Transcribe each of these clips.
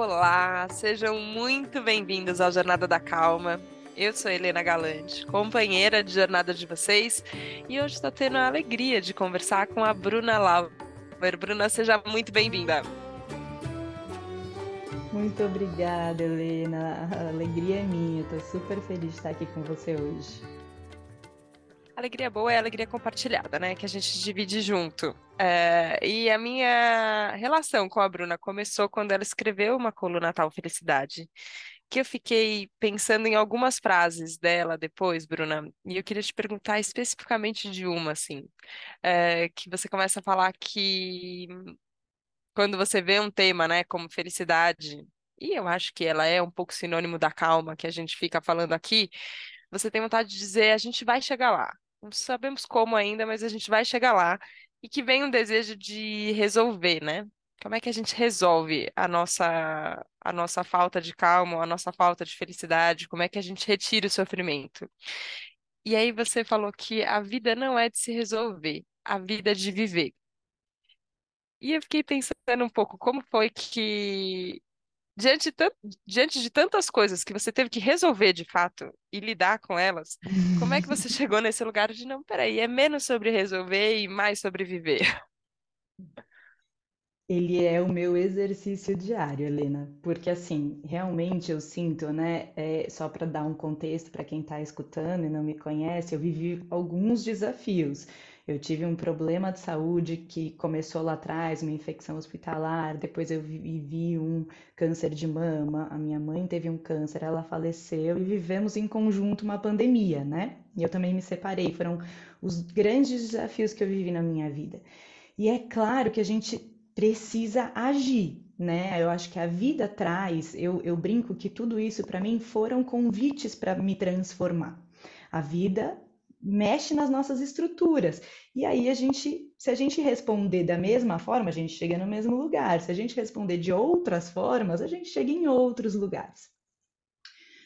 Olá, sejam muito bem-vindos ao Jornada da Calma. Eu sou Helena Galante, companheira de jornada de vocês, e hoje estou tendo a alegria de conversar com a Bruna Lauer. Bruna, seja muito bem-vinda. Muito obrigada, Helena. A alegria é minha. Estou super feliz de estar aqui com você hoje. Alegria boa é alegria compartilhada, né? Que a gente divide junto. É, e a minha relação com a Bruna começou quando ela escreveu uma coluna Natal Felicidade, que eu fiquei pensando em algumas frases dela depois, Bruna, e eu queria te perguntar especificamente de uma, assim, é, que você começa a falar que quando você vê um tema, né, como felicidade, e eu acho que ela é um pouco sinônimo da calma que a gente fica falando aqui, você tem vontade de dizer, a gente vai chegar lá. Não sabemos como ainda, mas a gente vai chegar lá. E que vem um desejo de resolver, né? Como é que a gente resolve a nossa, a nossa falta de calma, a nossa falta de felicidade? Como é que a gente retira o sofrimento? E aí você falou que a vida não é de se resolver, a vida é de viver. E eu fiquei pensando um pouco como foi que diante, diante de tantas coisas que você teve que resolver de fato e lidar com elas, como é que você chegou nesse lugar de não, peraí, é menos sobre resolver e mais sobre viver? Ele é o meu exercício diário, Helena, porque assim, realmente eu sinto, né? É, só para dar um contexto para quem está escutando e não me conhece, eu vivi alguns desafios. Eu tive um problema de saúde que começou lá atrás, uma infecção hospitalar, depois eu vivi um câncer de mama, a minha mãe teve um câncer, ela faleceu e vivemos em conjunto uma pandemia, né? E eu também me separei, foram os grandes desafios que eu vivi na minha vida. E é claro que a gente precisa agir, né? Eu acho que a vida traz, eu, eu brinco que tudo isso para mim foram convites para me transformar. A vida mexe nas nossas estruturas. E aí a gente, se a gente responder da mesma forma, a gente chega no mesmo lugar. Se a gente responder de outras formas, a gente chega em outros lugares.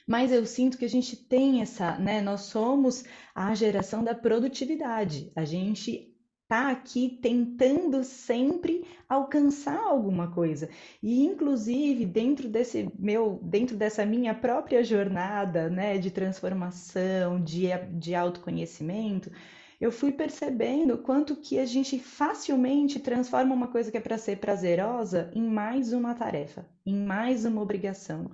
Mas eu sinto que a gente tem essa, né? Nós somos a geração da produtividade. A gente tá aqui tentando sempre alcançar alguma coisa. E inclusive dentro desse meu, dentro dessa minha própria jornada, né, de transformação, de, de autoconhecimento, eu fui percebendo quanto que a gente facilmente transforma uma coisa que é para ser prazerosa em mais uma tarefa, em mais uma obrigação.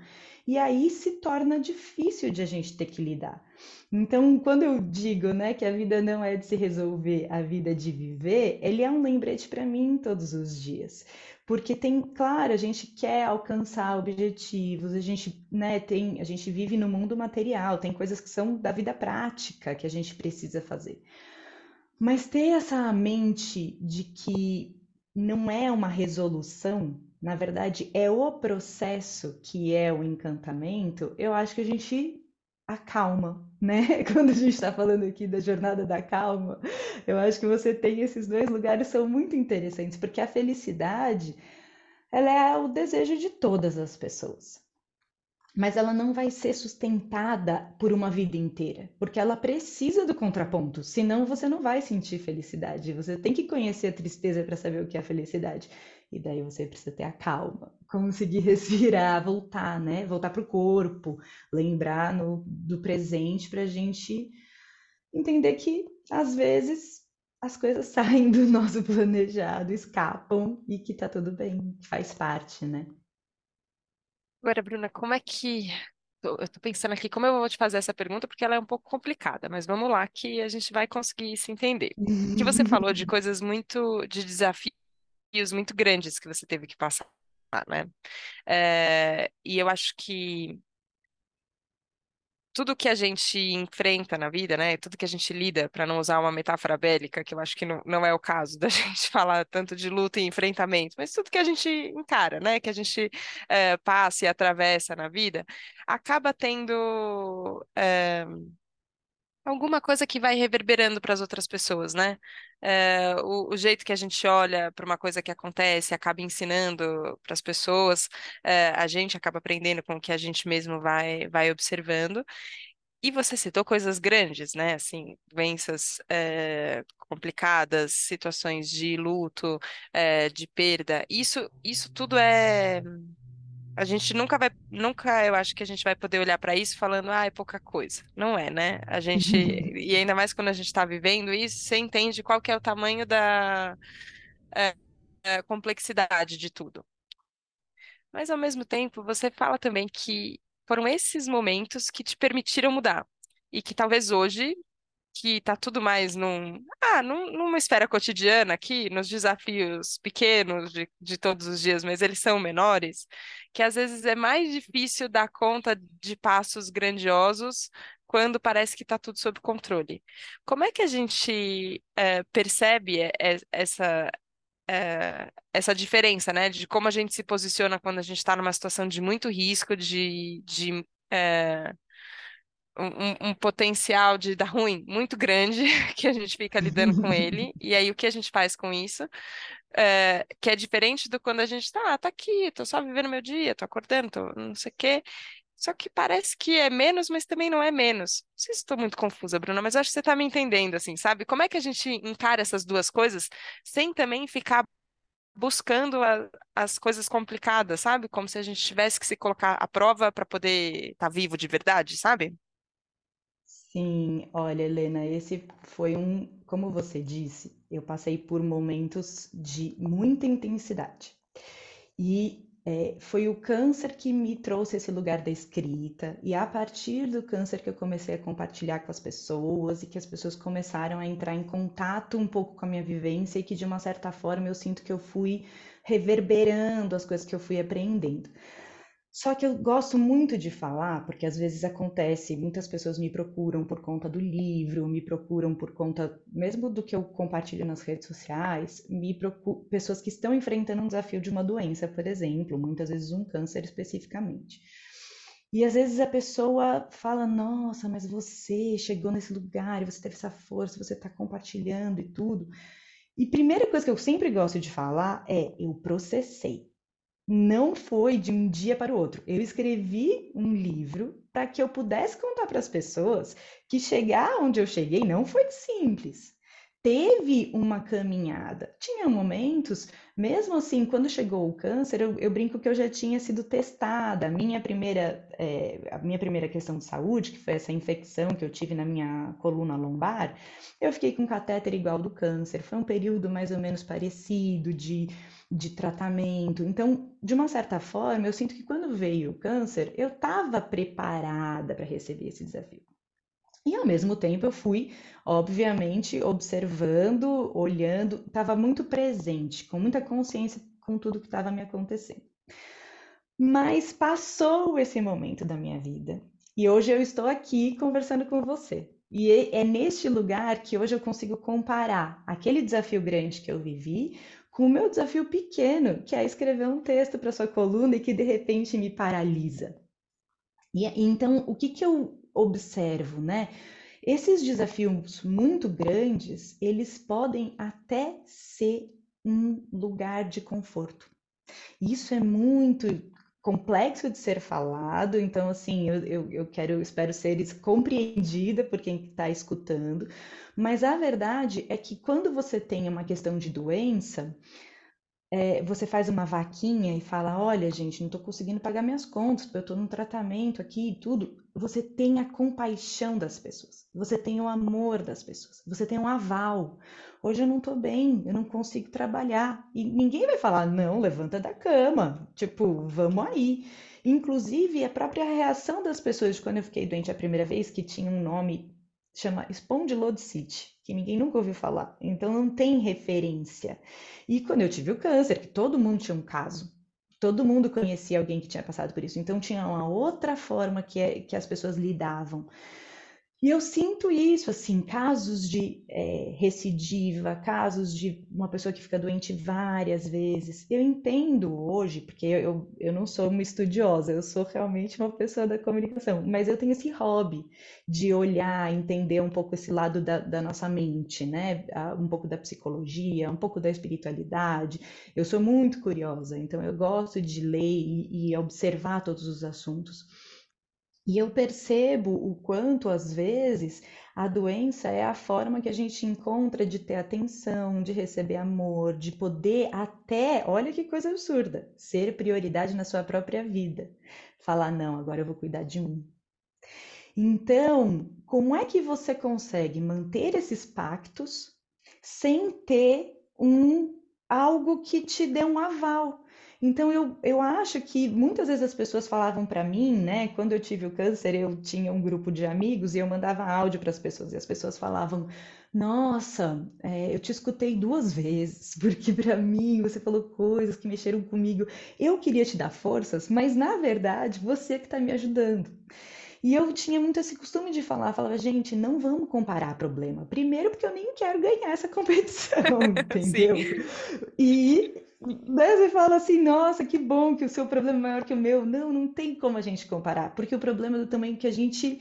E aí se torna difícil de a gente ter que lidar. Então, quando eu digo, né, que a vida não é de se resolver, a vida é de viver, ele é um lembrete para mim todos os dias. Porque tem, claro, a gente quer alcançar objetivos, a gente, né, tem, a gente vive no mundo material, tem coisas que são da vida prática que a gente precisa fazer. Mas ter essa mente de que não é uma resolução, na verdade, é o processo que é o encantamento, eu acho que a gente acalma, né? Quando a gente está falando aqui da jornada da calma, eu acho que você tem esses dois lugares são muito interessantes, porque a felicidade, ela é o desejo de todas as pessoas mas ela não vai ser sustentada por uma vida inteira, porque ela precisa do contraponto, senão você não vai sentir felicidade. Você tem que conhecer a tristeza para saber o que é felicidade. E daí você precisa ter a calma, conseguir respirar, voltar, né? Voltar para o corpo, lembrar no, do presente para a gente entender que às vezes as coisas saem do nosso planejado, escapam e que tá tudo bem, faz parte, né? Agora, Bruna, como é que. Eu estou pensando aqui como eu vou te fazer essa pergunta, porque ela é um pouco complicada, mas vamos lá que a gente vai conseguir se entender. Que você falou de coisas muito, de desafios muito grandes que você teve que passar, né? É, e eu acho que tudo que a gente enfrenta na vida, né? Tudo que a gente lida, para não usar uma metáfora bélica, que eu acho que não, não é o caso da gente falar tanto de luta e enfrentamento, mas tudo que a gente encara, né? Que a gente é, passa e atravessa na vida, acaba tendo. É, alguma coisa que vai reverberando para as outras pessoas, né? É, o, o, jeito que a gente olha para uma coisa que acontece acaba ensinando para as pessoas, é, a gente acaba aprendendo com o que a gente mesmo vai, vai observando. E você citou coisas grandes, né? Assim, doenças é, complicadas, situações de luto, de perda. Isso, isso tudo é A gente nunca vai, nunca eu acho que a gente vai poder olhar para isso falando, ah, é pouca coisa. Não é, né? A gente, e ainda mais quando a gente está vivendo isso, você entende qual que é o tamanho da é, é, complexidade de tudo. Mas ao mesmo tempo, você fala também que foram esses momentos que te permitiram mudar. E que talvez hoje que tá tudo mais num, ah, num, numa esfera cotidiana aqui, nos desafios pequenos de, de todos os dias, mas eles são menores, que às vezes é mais difícil dar conta de passos grandiosos quando parece que está tudo sob controle. Como é que a gente é, percebe essa, é, essa diferença, né, de como a gente se posiciona quando a gente está numa situação de muito risco, de, de é, um, um, potencial de dar ruim muito grande, que a gente fica lidando com ele, e aí o que a gente faz com isso? É, que é diferente do quando a gente tá, ah, tá aqui, tô só vivendo meu dia, tô acordando, tô não sei o quê. Só que parece que é menos, mas também não é menos. Não sei se estou muito confusa, Bruna, mas acho que você está me entendendo, assim, sabe? Como é que a gente encara essas duas coisas sem também ficar buscando a, as coisas complicadas, sabe? Como se a gente tivesse que se colocar à prova para poder estar tá vivo de verdade, sabe? Sim, olha, Helena, esse foi um, como você disse, eu passei por momentos de muita intensidade. E é, foi o câncer que me trouxe esse lugar da escrita, e a partir do câncer que eu comecei a compartilhar com as pessoas e que as pessoas começaram a entrar em contato um pouco com a minha vivência e que de uma certa forma eu sinto que eu fui reverberando as coisas que eu fui aprendendo. Só que eu gosto muito de falar, porque às vezes acontece, muitas pessoas me procuram por conta do livro, me procuram por conta mesmo do que eu compartilho nas redes sociais, me procuram pessoas que estão enfrentando um desafio de uma doença, por exemplo, muitas vezes um câncer especificamente. E às vezes a pessoa fala: Nossa, mas você chegou nesse lugar, você teve essa força, você está compartilhando e tudo. E primeira coisa que eu sempre gosto de falar é: Eu processei não foi de um dia para o outro. Eu escrevi um livro para que eu pudesse contar para as pessoas que chegar onde eu cheguei não foi simples. Teve uma caminhada. Tinha momentos, mesmo assim, quando chegou o câncer, eu, eu brinco que eu já tinha sido testada. A minha primeira, é, a minha primeira questão de saúde, que foi essa infecção que eu tive na minha coluna lombar, eu fiquei com catéter igual do câncer. Foi um período mais ou menos parecido de de tratamento. Então, de uma certa forma, eu sinto que quando veio o câncer, eu estava preparada para receber esse desafio. E ao mesmo tempo eu fui, obviamente, observando, olhando, estava muito presente, com muita consciência com tudo que estava me acontecendo. Mas passou esse momento da minha vida e hoje eu estou aqui conversando com você. E é, é neste lugar que hoje eu consigo comparar aquele desafio grande que eu vivi com o meu desafio pequeno, que é escrever um texto para sua coluna e que de repente me paralisa. E então, o que, que eu observo, né? Esses desafios muito grandes, eles podem até ser um lugar de conforto. Isso é muito complexo de ser falado, então assim, eu, eu, eu quero, espero ser compreendida por quem está escutando, mas a verdade é que quando você tem uma questão de doença, é, você faz uma vaquinha e fala: Olha, gente, não estou conseguindo pagar minhas contas, eu estou num tratamento aqui e tudo. Você tem a compaixão das pessoas, você tem o amor das pessoas, você tem um aval. Hoje eu não estou bem, eu não consigo trabalhar. E ninguém vai falar: Não, levanta da cama, tipo, vamos aí. Inclusive, a própria reação das pessoas quando eu fiquei doente a primeira vez, que tinha um nome chama espondilodicite, que ninguém nunca ouviu falar, então não tem referência. E quando eu tive o câncer, que todo mundo tinha um caso, todo mundo conhecia alguém que tinha passado por isso, então tinha uma outra forma que, é, que as pessoas lidavam. E eu sinto isso, assim, casos de é, recidiva, casos de uma pessoa que fica doente várias vezes. Eu entendo hoje, porque eu, eu não sou uma estudiosa, eu sou realmente uma pessoa da comunicação, mas eu tenho esse hobby de olhar, entender um pouco esse lado da, da nossa mente, né? Um pouco da psicologia, um pouco da espiritualidade. Eu sou muito curiosa, então eu gosto de ler e, e observar todos os assuntos. E eu percebo o quanto, às vezes, a doença é a forma que a gente encontra de ter atenção, de receber amor, de poder até, olha que coisa absurda, ser prioridade na sua própria vida. Falar, não, agora eu vou cuidar de mim. Então, como é que você consegue manter esses pactos sem ter um algo que te dê um aval? Então, eu, eu acho que muitas vezes as pessoas falavam para mim, né? Quando eu tive o câncer, eu tinha um grupo de amigos e eu mandava áudio para as pessoas, e as pessoas falavam: Nossa, é, eu te escutei duas vezes, porque para mim você falou coisas que mexeram comigo. Eu queria te dar forças, mas na verdade você que está me ajudando. E eu tinha muito esse costume de falar, falava, gente, não vamos comparar problema. Primeiro, porque eu nem quero ganhar essa competição, entendeu? e né, você fala assim, nossa, que bom que o seu problema é maior que o meu. Não, não tem como a gente comparar, porque o problema é do tamanho que a gente,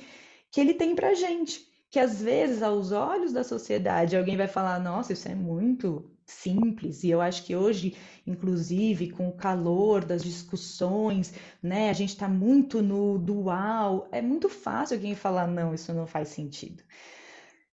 que ele tem pra gente. Que às vezes, aos olhos da sociedade, alguém vai falar, nossa, isso é muito simples. E eu acho que hoje, inclusive, com o calor das discussões, né, a gente está muito no dual, é muito fácil alguém falar, não, isso não faz sentido.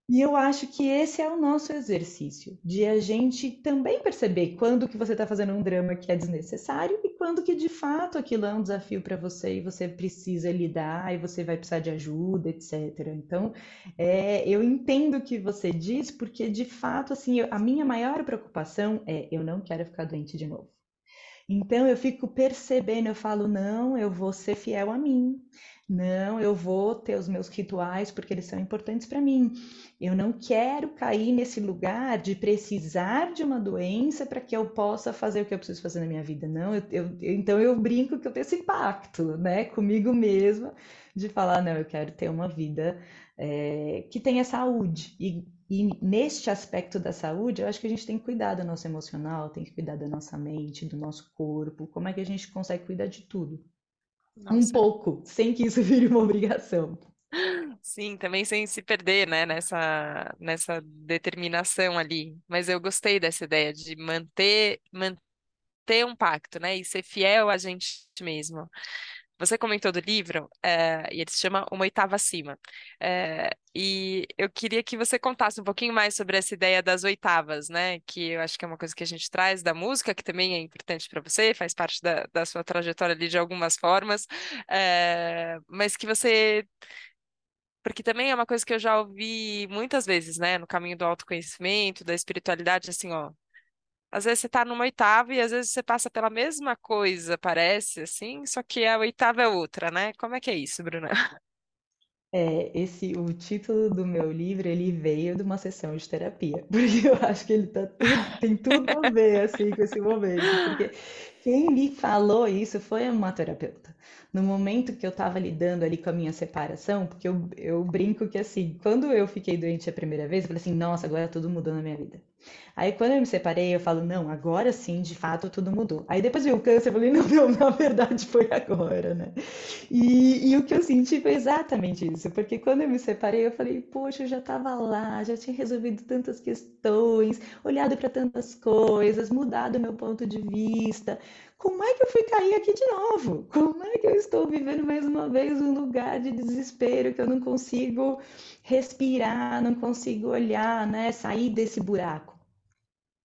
E eu acho que esse é o nosso exercício, de a gente também perceber quando que você está fazendo um drama que é desnecessário e quando que de fato aquilo é um desafio para você e você precisa lidar e você vai precisar de ajuda, etc. Então, é, eu entendo o que você diz, porque de fato, assim, eu, a minha maior preocupação é eu não quero ficar doente de novo. Então eu fico percebendo, eu falo, não, eu vou ser fiel a mim. Não, eu vou ter os meus rituais porque eles são importantes para mim. Eu não quero cair nesse lugar de precisar de uma doença para que eu possa fazer o que eu preciso fazer na minha vida. Não, eu, eu, então eu brinco que eu tenho esse impacto, né, comigo mesma, de falar, não, eu quero ter uma vida é, que tenha saúde. E, e neste aspecto da saúde, eu acho que a gente tem que cuidar do nosso emocional, tem que cuidar da nossa mente, do nosso corpo. Como é que a gente consegue cuidar de tudo? Nossa. Um pouco, sem que isso vire uma obrigação. Sim, também sem se perder, né, nessa, nessa determinação ali. Mas eu gostei dessa ideia de manter, manter um pacto, né, e ser fiel a gente mesmo. Você comentou do livro, é, e ele se chama Uma Oitava Acima. É, e eu queria que você contasse um pouquinho mais sobre essa ideia das oitavas, né? Que eu acho que é uma coisa que a gente traz da música, que também é importante para você, faz parte da, da sua trajetória ali de algumas formas, é, mas que você porque também é uma coisa que eu já ouvi muitas vezes, né, no caminho do autoconhecimento, da espiritualidade, assim, ó, às vezes você está numa oitava e às vezes você passa pela mesma coisa, parece assim, só que a oitava é outra, né? Como é que é isso, Bruna? É, esse, o título do meu livro, ele veio de uma sessão de terapia, porque eu acho que ele tá tem tudo a ver, assim, com esse momento, porque quem me falou isso foi uma terapeuta. No momento que eu estava lidando ali com a minha separação, porque eu, eu brinco que, assim, quando eu fiquei doente a primeira vez, eu falei assim, nossa, agora tudo mudou na minha vida. Aí quando eu me separei, eu falo, não, agora sim, de fato, tudo mudou. Aí depois veio o câncer, eu falei, não, não, na verdade foi agora, né? E, e o que eu senti foi exatamente isso, porque quando eu me separei, eu falei, poxa, eu já estava lá, já tinha resolvido tantas questões, olhado para tantas coisas, mudado meu ponto de vista. Como é que eu fui cair aqui de novo? Como é que eu estou vivendo mais uma vez um lugar de desespero que eu não consigo respirar, não consigo olhar, né, sair desse buraco?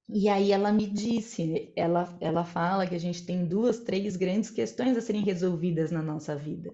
E aí ela me disse, ela, ela fala que a gente tem duas, três grandes questões a serem resolvidas na nossa vida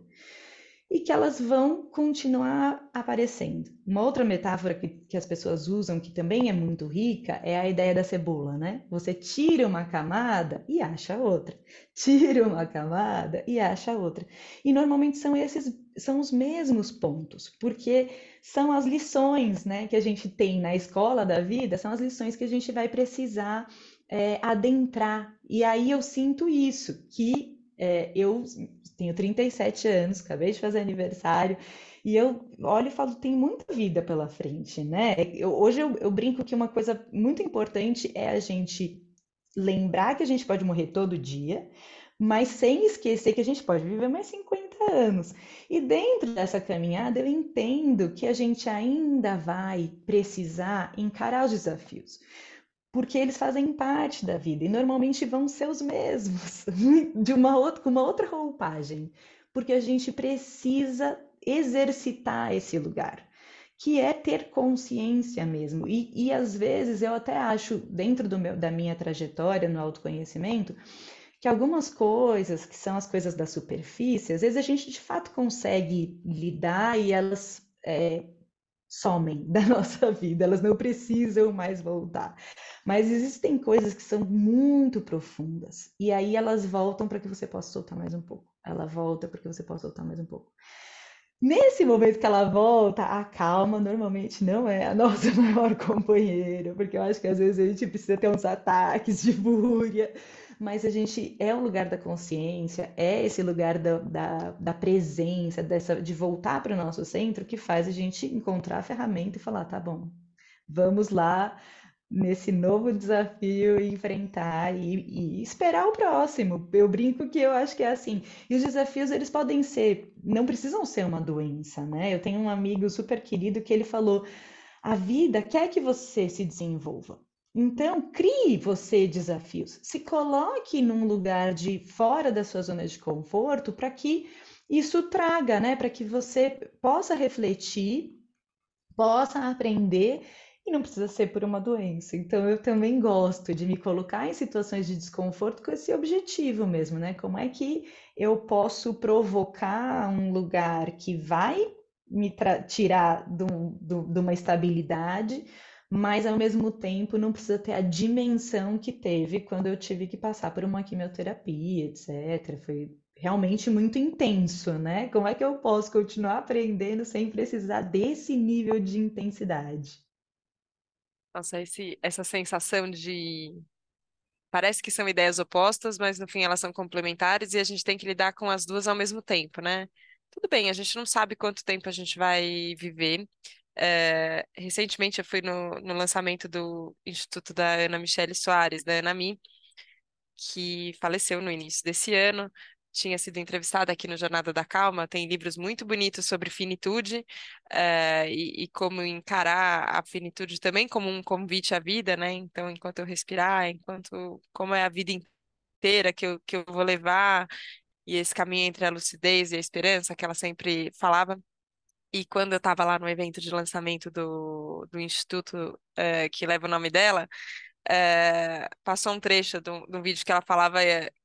e que elas vão continuar aparecendo. Uma outra metáfora que, que, as pessoas usam, que também é muito rica, é a ideia da cebola, né? Você tira uma camada e acha outra, tira uma camada e acha outra. E normalmente são esses, são os mesmos pontos, porque são as lições, né, que a gente tem na escola da vida, são as lições que a gente vai precisar é, adentrar. E aí eu sinto isso, que é, eu tenho 37 anos, acabei de fazer aniversário, e eu olho e falo, tem muita vida pela frente, né? Eu, hoje eu, eu brinco que uma coisa muito importante é a gente lembrar que a gente pode morrer todo dia, mas sem esquecer que a gente pode viver mais 50 anos. E dentro dessa caminhada, eu entendo que a gente ainda vai precisar encarar os desafios porque eles fazem parte da vida e normalmente vão ser os mesmos, de uma outra, com uma outra roupagem, porque a gente precisa exercitar esse lugar, que é ter consciência mesmo. E, e às vezes eu até acho, dentro do meu, da minha trajetória no autoconhecimento, que algumas coisas, que são as coisas da superfície, às vezes a gente de fato consegue lidar e elas é, somem da nossa vida, elas não precisam mais voltar. Mas existem coisas que são muito profundas, e aí elas voltam para que você possa soltar mais um pouco. Ela volta para que você possa soltar mais um pouco. Nesse momento que ela volta, a calma normalmente não é a nossa maior companheira, porque eu acho que às vezes a gente precisa ter uns ataques de fúria mas a gente é o lugar da consciência, é esse lugar da, da, da presença, dessa, de voltar para o nosso centro que faz a gente encontrar a ferramenta e falar, tá bom, vamos lá nesse novo desafio enfrentar e, e, esperar o próximo. Eu brinco que eu acho que é assim. E os desafios, eles podem ser, não precisam ser uma doença, né? Eu tenho um amigo super querido que ele falou: a vida quer que você se desenvolva. Então, crie você desafios. Se coloque num lugar de fora da sua zona de conforto para que isso traga, né? Para que você possa refletir, possa aprender e não precisa ser por uma doença. Então, eu também gosto de me colocar em situações de desconforto com esse objetivo mesmo, né? Como é que eu posso provocar um lugar que vai me tirar de uma estabilidade mas ao mesmo tempo não precisa ter a dimensão que teve quando eu tive que passar por uma quimioterapia, etc. Foi realmente muito intenso, né? Como é que eu posso continuar aprendendo sem precisar desse nível de intensidade? Nossa, esse, essa sensação de. Parece que são ideias opostas, mas no fim elas são complementares e a gente tem que lidar com as duas ao mesmo tempo, né? Tudo bem, a gente não sabe quanto tempo a gente vai viver, é, recentemente eu fui no, no lançamento do Instituto da Ana Michele Soares, da Anami, que faleceu no início desse ano. Tinha sido entrevistada aqui no Jornada da Calma, tem livros muito bonitos sobre finitude é, e, e, como encarar a finitude também como um convite à vida, né? Então, enquanto eu respirar, enquanto como é a vida inteira que eu, que eu vou levar, e esse caminho entre a lucidez e a esperança que ela sempre falava. E quando eu estava lá no evento de lançamento do, do instituto é, que leva o nome dela, é, passou um trecho de um, vídeo que ela falava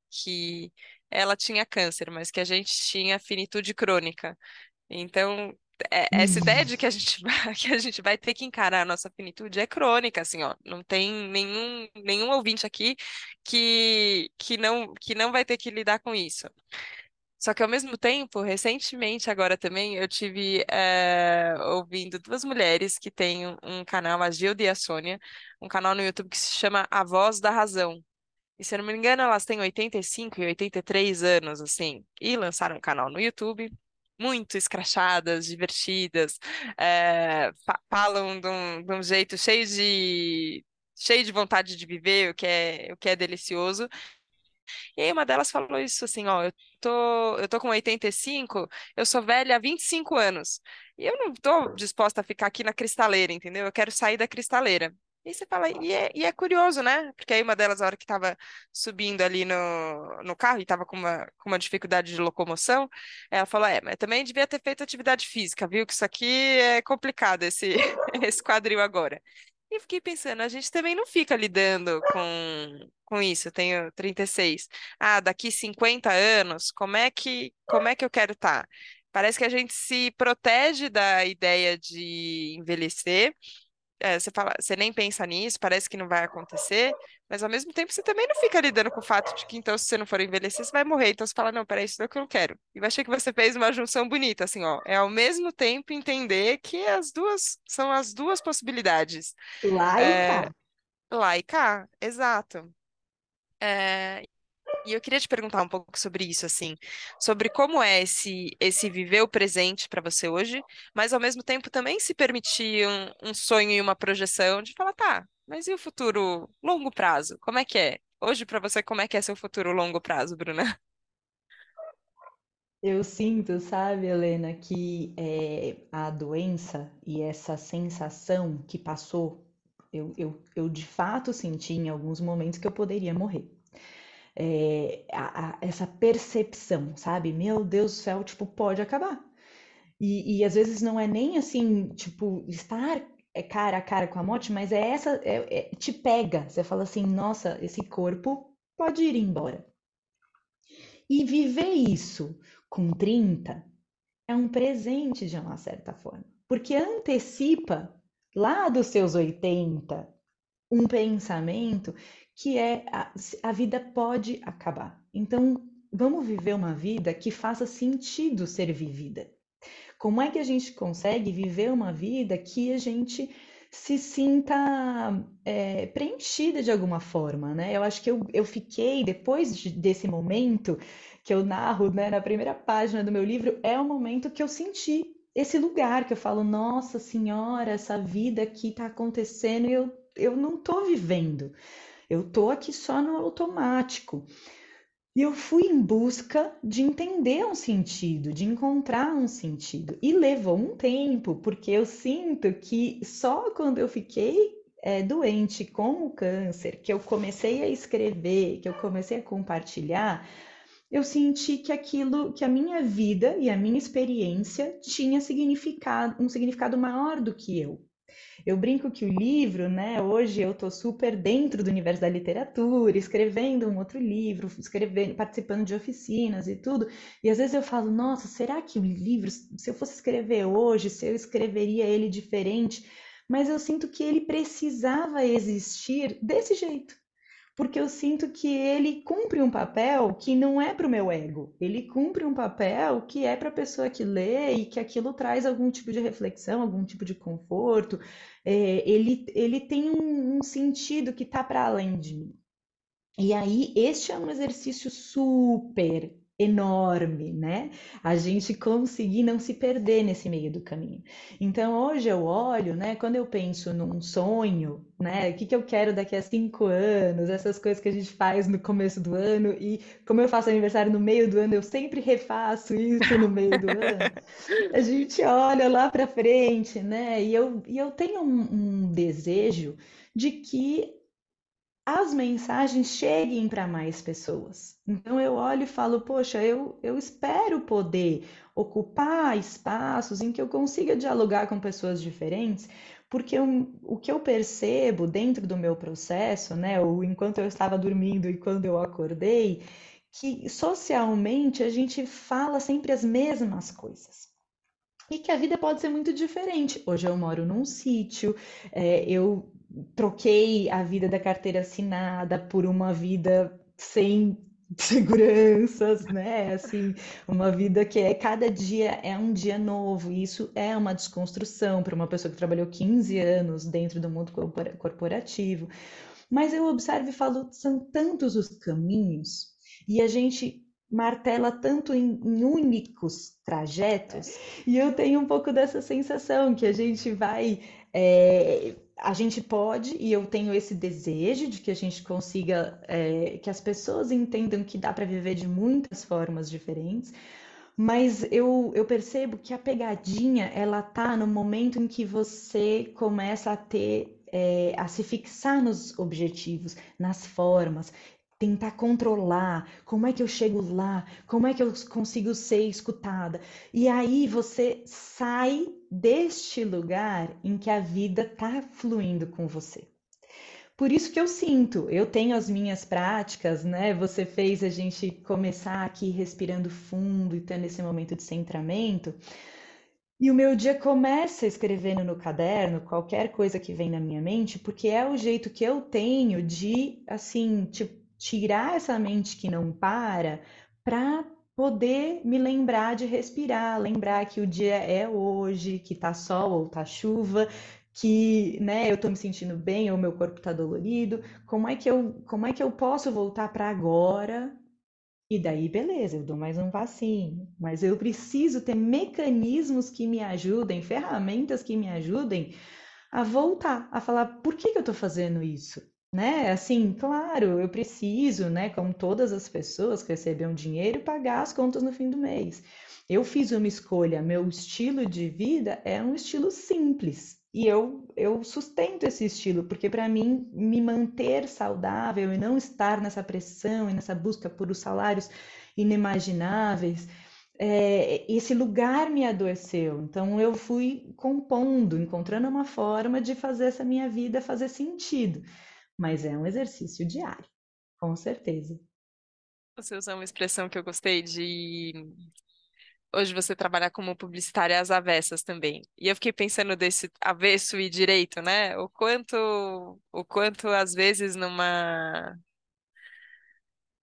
que ela tinha câncer, mas que a gente tinha finitude crônica. Então, é, essa ideia de que a gente vai, que a gente vai ter que encarar a nossa finitude é crônica, assim, ó. Não tem nenhum, nenhum ouvinte aqui que, que, não, que não vai ter que lidar com isso. Só que ao mesmo tempo, recentemente, agora também, eu tive é, ouvindo duas mulheres que têm um, um canal, a Gilda e a Sônia, um canal no YouTube que se chama A Voz da Razão. E se eu não me engano, elas têm 85 e 83 anos, assim, e lançaram um canal no YouTube, muito escrachadas, divertidas, é, falam de um, de um jeito cheio de cheio de vontade de viver, o que é, o que é delicioso. E aí uma delas falou isso assim, ó, eu tô, eu tô com 85, eu sou velha há 25 anos. E eu não tô disposta a ficar aqui na cristaleira, entendeu? Eu quero sair da cristaleira. E você fala, e é, e é curioso, né? Porque aí uma delas, a hora que estava subindo ali no, no carro e estava com uma, com uma dificuldade de locomoção, ela falou, é, mas também devia ter feito atividade física, viu? Que isso aqui é complicado, esse, esse quadril agora. E fiquei pensando, a gente também não fica lidando com, com isso, eu tenho 36. Ah, daqui 50 anos, como é que, como é que eu quero estar? Tá? Parece que a gente se protege da ideia de envelhecer é, você fala, você nem pensa nisso, parece que não vai acontecer, mas ao mesmo tempo você também não fica lidando com o fato de que então se você não for envelhecer, você vai morrer. Então você fala, não, peraí, isso é o que eu não quero. E eu achei que você fez uma junção bonita, assim, ó, é ao mesmo tempo entender que as duas são as duas possibilidades. Lá e é, cá. Lá e cá, exato. É, e eu queria te perguntar um pouco sobre isso, assim, sobre como é esse, esse viver o presente para você hoje, mas ao mesmo tempo também se permitir um, um sonho e uma projeção de falar, tá, mas e o futuro longo prazo? Como é que é? Hoje, para você, como é que é seu futuro longo prazo, Bruna? Eu sinto, sabe, Helena, que é, a doença e essa sensação que passou, eu, eu, eu de fato senti em alguns momentos que eu poderia morrer é, a, a, essa percepção, sabe? Meu Deus do céu, tipo, pode acabar. E, e às vezes não é nem assim, tipo, estar é cara a cara com a morte, mas é essa, é, é, te pega. Você fala assim, nossa, esse corpo pode ir embora. E viver isso com 30 é um presente de uma certa forma, porque antecipa lá dos seus 80 um pensamento que é a, a vida pode acabar. Então, vamos viver uma vida que faça sentido ser vivida. Como é que a gente consegue viver uma vida que a gente se sinta é, preenchida de alguma forma, né? Eu acho que eu, eu fiquei, depois de, desse momento que eu narro né, na primeira página do meu livro, é o momento que eu senti esse lugar, que eu falo, nossa senhora, essa vida aqui está acontecendo e eu, eu não estou vivendo. Eu estou aqui só no automático. E eu fui em busca de entender um sentido, de encontrar um sentido. E levou um tempo, porque eu sinto que só quando eu fiquei é, doente com o câncer, que eu comecei a escrever, que eu comecei a compartilhar, eu senti que aquilo, que a minha vida e a minha experiência tinha significado, um significado maior do que eu. Eu brinco que o livro, né, hoje eu estou super dentro do universo da literatura, escrevendo um outro livro, escrevendo, participando de oficinas e tudo. E às vezes eu falo, nossa, será que o livro, se eu fosse escrever hoje, se eu escreveria ele diferente? Mas eu sinto que ele precisava existir desse jeito porque eu sinto que ele cumpre um papel que não é para o meu ego, ele cumpre um papel que é para a pessoa que lê e que aquilo traz algum tipo de reflexão, algum tipo de conforto. É, ele, ele tem um, um sentido que está para além de mim. E aí, este é um exercício super enorme, né? A gente conseguir não se perder nesse meio do caminho. Então, hoje eu olho, né? Quando eu penso num sonho, né? O que, que eu quero daqui a cinco anos, essas coisas que a gente faz no começo do ano, e como eu faço aniversário no meio do ano, eu sempre refaço isso no meio do ano. A gente olha lá para frente, né? E eu, e eu tenho um, um desejo de que as mensagens cheguem para mais pessoas. Então eu olho e falo, poxa, eu, eu espero poder ocupar espaços em que eu consiga dialogar com pessoas diferentes, porque eu, o que eu percebo dentro do meu processo, né, ou enquanto eu estava dormindo e quando eu acordei, que socialmente a gente fala sempre as mesmas coisas e que a vida pode ser muito diferente. Hoje eu moro num sítio, é, eu troquei a vida da carteira assinada por uma vida sem seguranças, né? Assim, uma vida que é cada dia é um dia novo, e isso é uma desconstrução para uma pessoa que trabalhou 15 anos dentro do mundo corporativo. Mas eu observo e falo, são tantos os caminhos, e a gente martela tanto em, em, únicos trajetos, e eu tenho um pouco dessa sensação que a gente vai é, a gente pode, e eu tenho esse desejo de que a gente consiga, é, que as pessoas entendam que dá para viver de muitas formas diferentes, mas eu, eu percebo que a pegadinha, ela tá no momento em que você começa a ter, é, a se fixar nos objetivos, nas formas, tentar controlar, como é que eu chego lá, como é que eu consigo ser escutada. E aí você sai deste lugar em que a vida está fluindo com você. Por isso que eu sinto, eu tenho as minhas práticas, né? Você fez a gente começar aqui respirando fundo e tendo esse momento de centramento. E o meu dia começa escrevendo no caderno qualquer coisa que vem na minha mente, porque é o jeito que eu tenho de, assim, tipo, tirar essa mente que não para para poder me lembrar de respirar, lembrar que o dia é hoje, que tá sol ou tá chuva, que, né, eu tô me sentindo bem ou meu corpo tá dolorido. Como é que eu, como é que eu posso voltar para agora? E daí, beleza, eu dou mais um passinho, mas eu preciso ter mecanismos que me ajudem, ferramentas que me ajudem a voltar, a falar por que que eu tô fazendo isso? Né? Assim, claro, eu preciso, né, como todas as pessoas que recebem dinheiro, pagar as contas no fim do mês. Eu fiz uma escolha, meu estilo de vida é um estilo simples. E eu, eu sustento esse estilo, porque para mim, me manter saudável e não estar nessa pressão e nessa busca por os salários inimagináveis, é, esse lugar me adoeceu. Então eu fui compondo, encontrando uma forma de fazer essa minha vida fazer sentido. Mas é um exercício diário, com certeza. Você usou uma expressão que eu gostei de hoje você trabalhar como publicitária às avessas também. E eu fiquei pensando desse avesso e direito, né? O quanto, o quanto às vezes numa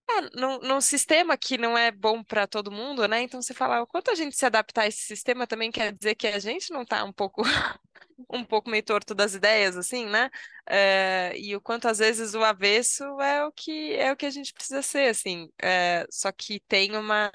é, num, num sistema que não é bom para todo mundo, né? Então você fala, o quanto a gente se adaptar a esse sistema também quer dizer que a gente não está um pouco um pouco meio torto das ideias, assim, né? É, e o quanto às vezes o avesso é o que é o que a gente precisa ser, assim. É, só que tem uma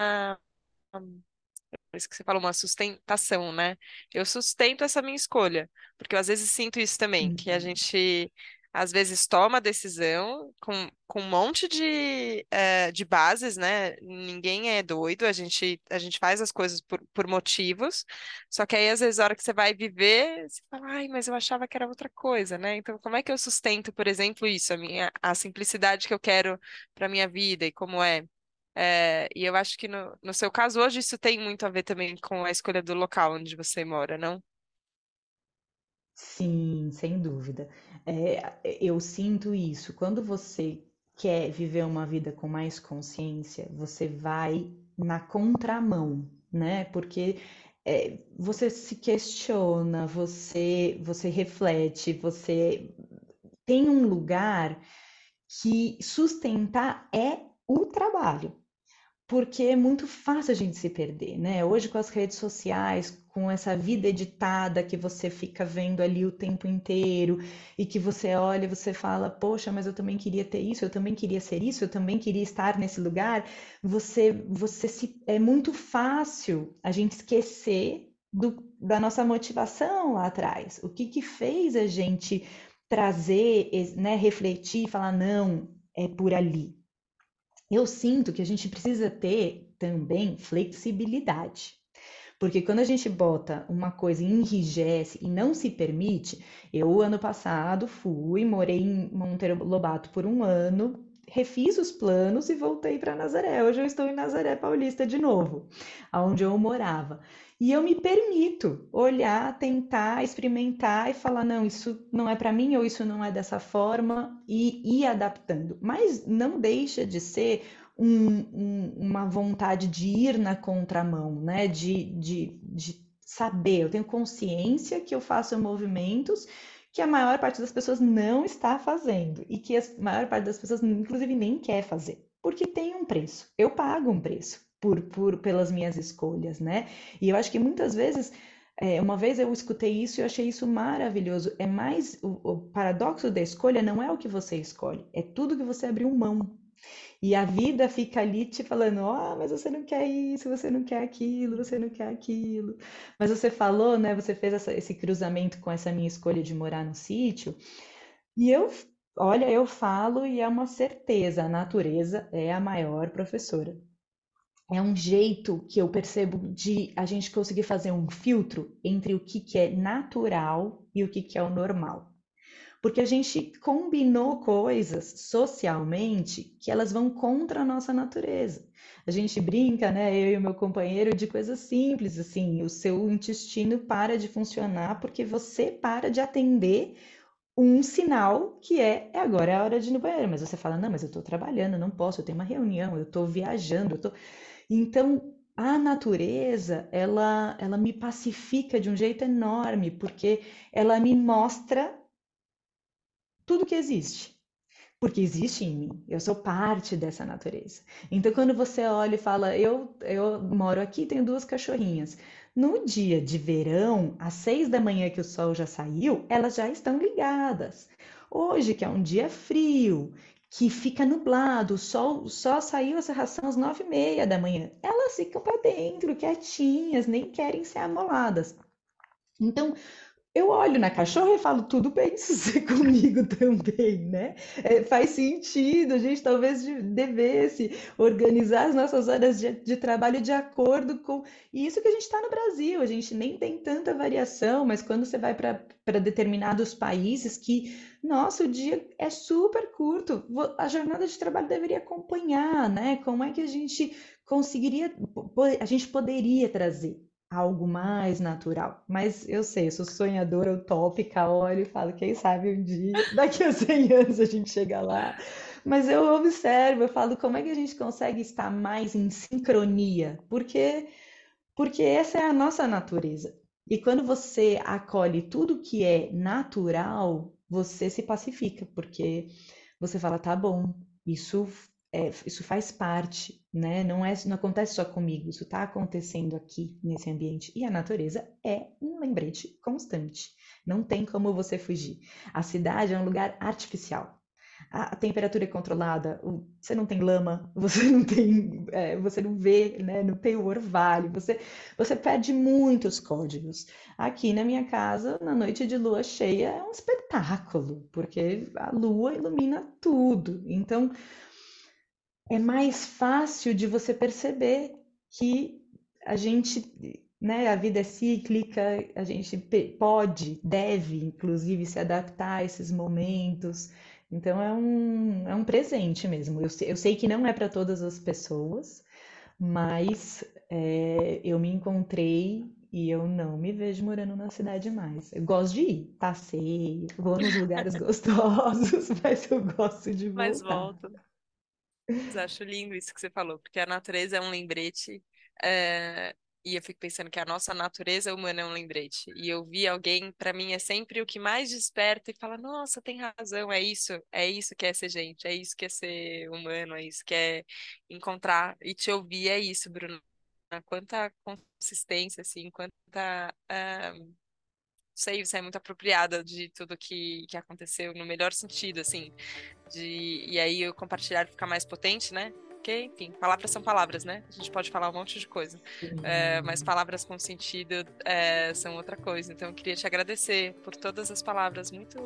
isso que você falou, uma sustentação, né? Eu sustento essa minha escolha, porque eu às vezes sinto isso também, que a Uhum. gente às vezes toma a decisão com, com um monte de, eh, de bases, né? Ninguém é doido, a gente, a gente faz as coisas por, por motivos, só que aí às vezes a hora que você vai viver, você fala, ai, mas eu achava que era outra coisa, né? Então, como é que eu sustento, por exemplo, isso, a minha, a simplicidade que eu quero para minha vida e como é? É, e eu acho que no, no seu caso hoje isso tem muito a ver também com a escolha do local onde você mora, não? Sim, sem dúvida. É, eu sinto isso. Quando você quer viver uma vida com mais consciência, você vai na contramão, né? Porque é, você se questiona, você, você reflete, você tem um lugar que sustentar é o trabalho. Porque é muito fácil a gente se perder, né? Hoje com as redes sociais, com essa vida editada que você fica vendo ali o tempo inteiro e que você olha e você fala, poxa, mas eu também queria ter isso, eu também queria ser isso, eu também queria estar nesse lugar. Você, você se, é muito fácil a gente esquecer do, da nossa motivação lá atrás. O que que fez a gente trazer, né, refletir falar, não, é por ali. Eu sinto que a gente precisa ter também flexibilidade. Porque quando a gente bota uma coisa e enrijece e não se permite, eu ano passado fui, morei em Monteiro Lobato por um ano, refiz os planos e voltei para Nazaré. Hoje eu estou em Nazaré Paulista de novo, aonde eu morava. E eu me permito olhar, tentar, experimentar e falar: não, isso não é para mim ou isso não é dessa forma e ir adaptando. Mas não deixa de ser um, um, uma vontade de ir na contramão, né? De, de, de saber, eu tenho consciência que eu faço movimentos que a maior parte das pessoas não está fazendo e que a maior parte das pessoas, inclusive, nem quer fazer, porque tem um preço. Eu pago um preço por, por pelas minhas escolhas, né? E eu acho que muitas vezes é, uma vez eu escutei isso e eu achei isso maravilhoso. É mais o, o paradoxo da escolha não é o que você escolhe, é tudo que você abriu mão. E a vida fica ali te falando: ó, oh, mas você não quer isso, você não quer aquilo, você não quer aquilo. Mas você falou, né? Você fez essa, esse cruzamento com essa minha escolha de morar no sítio. E eu, olha, eu falo e é uma certeza: a natureza é a maior professora. É um jeito que eu percebo de a gente conseguir fazer um filtro entre o que, que é natural e o que, que é o normal porque a gente combinou coisas socialmente que elas vão contra a nossa natureza. A gente brinca, né, eu e o meu companheiro, de coisas simples, assim, o seu intestino para de funcionar porque você para de atender um sinal que é, é agora é a hora de ir no banheiro, mas você fala, não, mas eu estou trabalhando, não posso, eu tenho uma reunião, eu estou viajando, eu tô... Então, a natureza, ela, ela me pacifica de um jeito enorme, porque ela me mostra tudo que existe. Porque existe em mim, eu sou parte dessa natureza. Então, quando você olha e fala, eu, eu moro aqui, tenho duas cachorrinhas. No dia de verão, às seis da manhã que o sol já saiu, elas já estão ligadas. Hoje, que é um dia frio, que fica nublado, sol só saiu essa ração às nove e meia da manhã, elas ficam para dentro, quietinhas, nem querem ser amoladas. Então, eu olho na cachorra e falo, tudo bem ser comigo também, né? É, faz sentido, a gente talvez devesse organizar as nossas horas de, de trabalho de acordo com isso que a gente está no Brasil. A gente nem tem tanta variação, mas quando você vai para determinados países que, nossa, o dia é super curto, a jornada de trabalho deveria acompanhar, né? Como é que a gente conseguiria, a gente poderia trazer algo mais natural. Mas eu sei, eu sou sonhadora utópica, olho e falo, quem sabe um dia, daqui a 100 anos a gente chega lá. Mas eu observo, eu falo, como é que a gente consegue estar mais em sincronia? Porque, porque essa é a nossa natureza. E quando você acolhe tudo que é natural, você se pacifica, porque você fala, tá bom, isso é, isso faz parte, né? Não, é, não acontece só comigo, isso está acontecendo aqui nesse ambiente. E a natureza é um lembrete constante. Não tem como você fugir. A cidade é um lugar artificial. A, temperatura é controlada, você não tem lama, você não tem, é, você não vê, né? Não tem o orvalho, você, você perde muitos códigos. Aqui na minha casa, na noite de lua cheia, é um espetáculo, porque a lua ilumina tudo. Então, é mais fácil de você perceber que a gente, né, a vida é cíclica, a gente pode, deve, inclusive, se adaptar a esses momentos. Então é um, é um presente mesmo. Eu, eu sei que não é para todas as pessoas, mas é, eu me encontrei e eu não me vejo morando na cidade mais. Eu gosto de ir, passei, vou nos lugares gostosos, mas eu gosto de voltar. Mas volto. Mas acho lindo isso que você falou, porque a natureza é um lembrete, é... e eu fico pensando que a nossa natureza humana é um lembrete. E eu vi alguém, para mim, é sempre o que mais desperta e fala: Nossa, tem razão, é isso, é isso que é ser gente, é isso que é ser humano, é isso que é encontrar e te ouvir, é isso, Bruno. Quanta consistência, assim, quanta. Uh sei, você é muito apropriada de tudo que, que aconteceu no melhor sentido, assim. De, e aí o compartilhar fica mais potente, né? Porque, enfim, palavras são palavras, né? A gente pode falar um monte de coisa. É, mas palavras com sentido é, são outra coisa. Então eu queria te agradecer por todas as palavras muito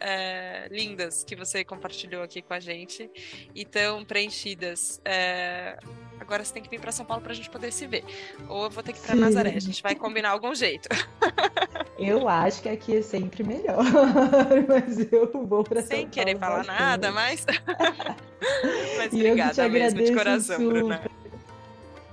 é, lindas que você compartilhou aqui com a gente e tão preenchidas. É, agora você tem que vir para São Paulo para a gente poder se ver. Ou eu vou ter que ir para Nazaré. A gente vai combinar algum jeito. Eu acho que aqui é sempre melhor, mas eu vou para São Paulo. Sem querer falar bastante. nada, mas. mas obrigada mesmo, de coração, super. Bruna.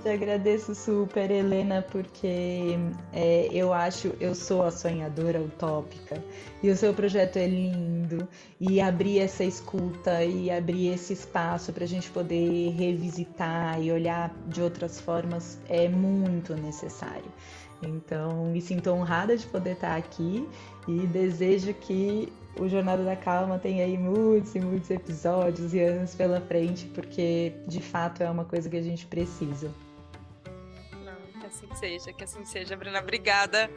Te agradeço super, Helena, porque é, eu acho, eu sou a sonhadora utópica. E o seu projeto é lindo. E abrir essa escuta e abrir esse espaço para a gente poder revisitar e olhar de outras formas é muito necessário. Então, me sinto honrada de poder estar aqui e desejo que o Jornada da Calma tenha aí muitos e muitos episódios e anos pela frente, porque de fato é uma coisa que a gente precisa assim seja, que assim seja, Bruna. Obrigada.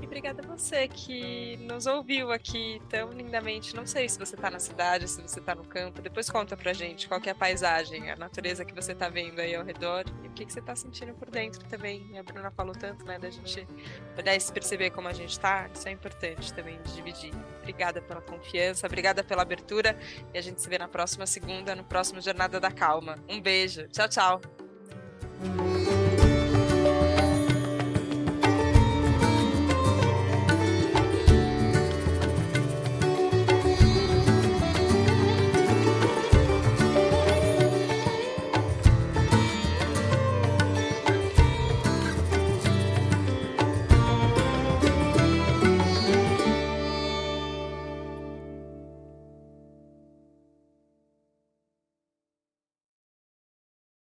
E obrigada a você que nos ouviu aqui tão lindamente. Não sei se você está na cidade, se você está no campo. Depois conta pra gente qual é a paisagem, a natureza que você está vendo aí ao redor e o que, que você está sentindo por dentro também. E a Bruna falou tanto, né, da gente olhar e se perceber como a gente está. Isso é importante também de dividir. Obrigada pela confiança, obrigada pela abertura e a gente se vê na próxima segunda, no próximo Jornada da Calma. Um beijo. Tchau, tchau.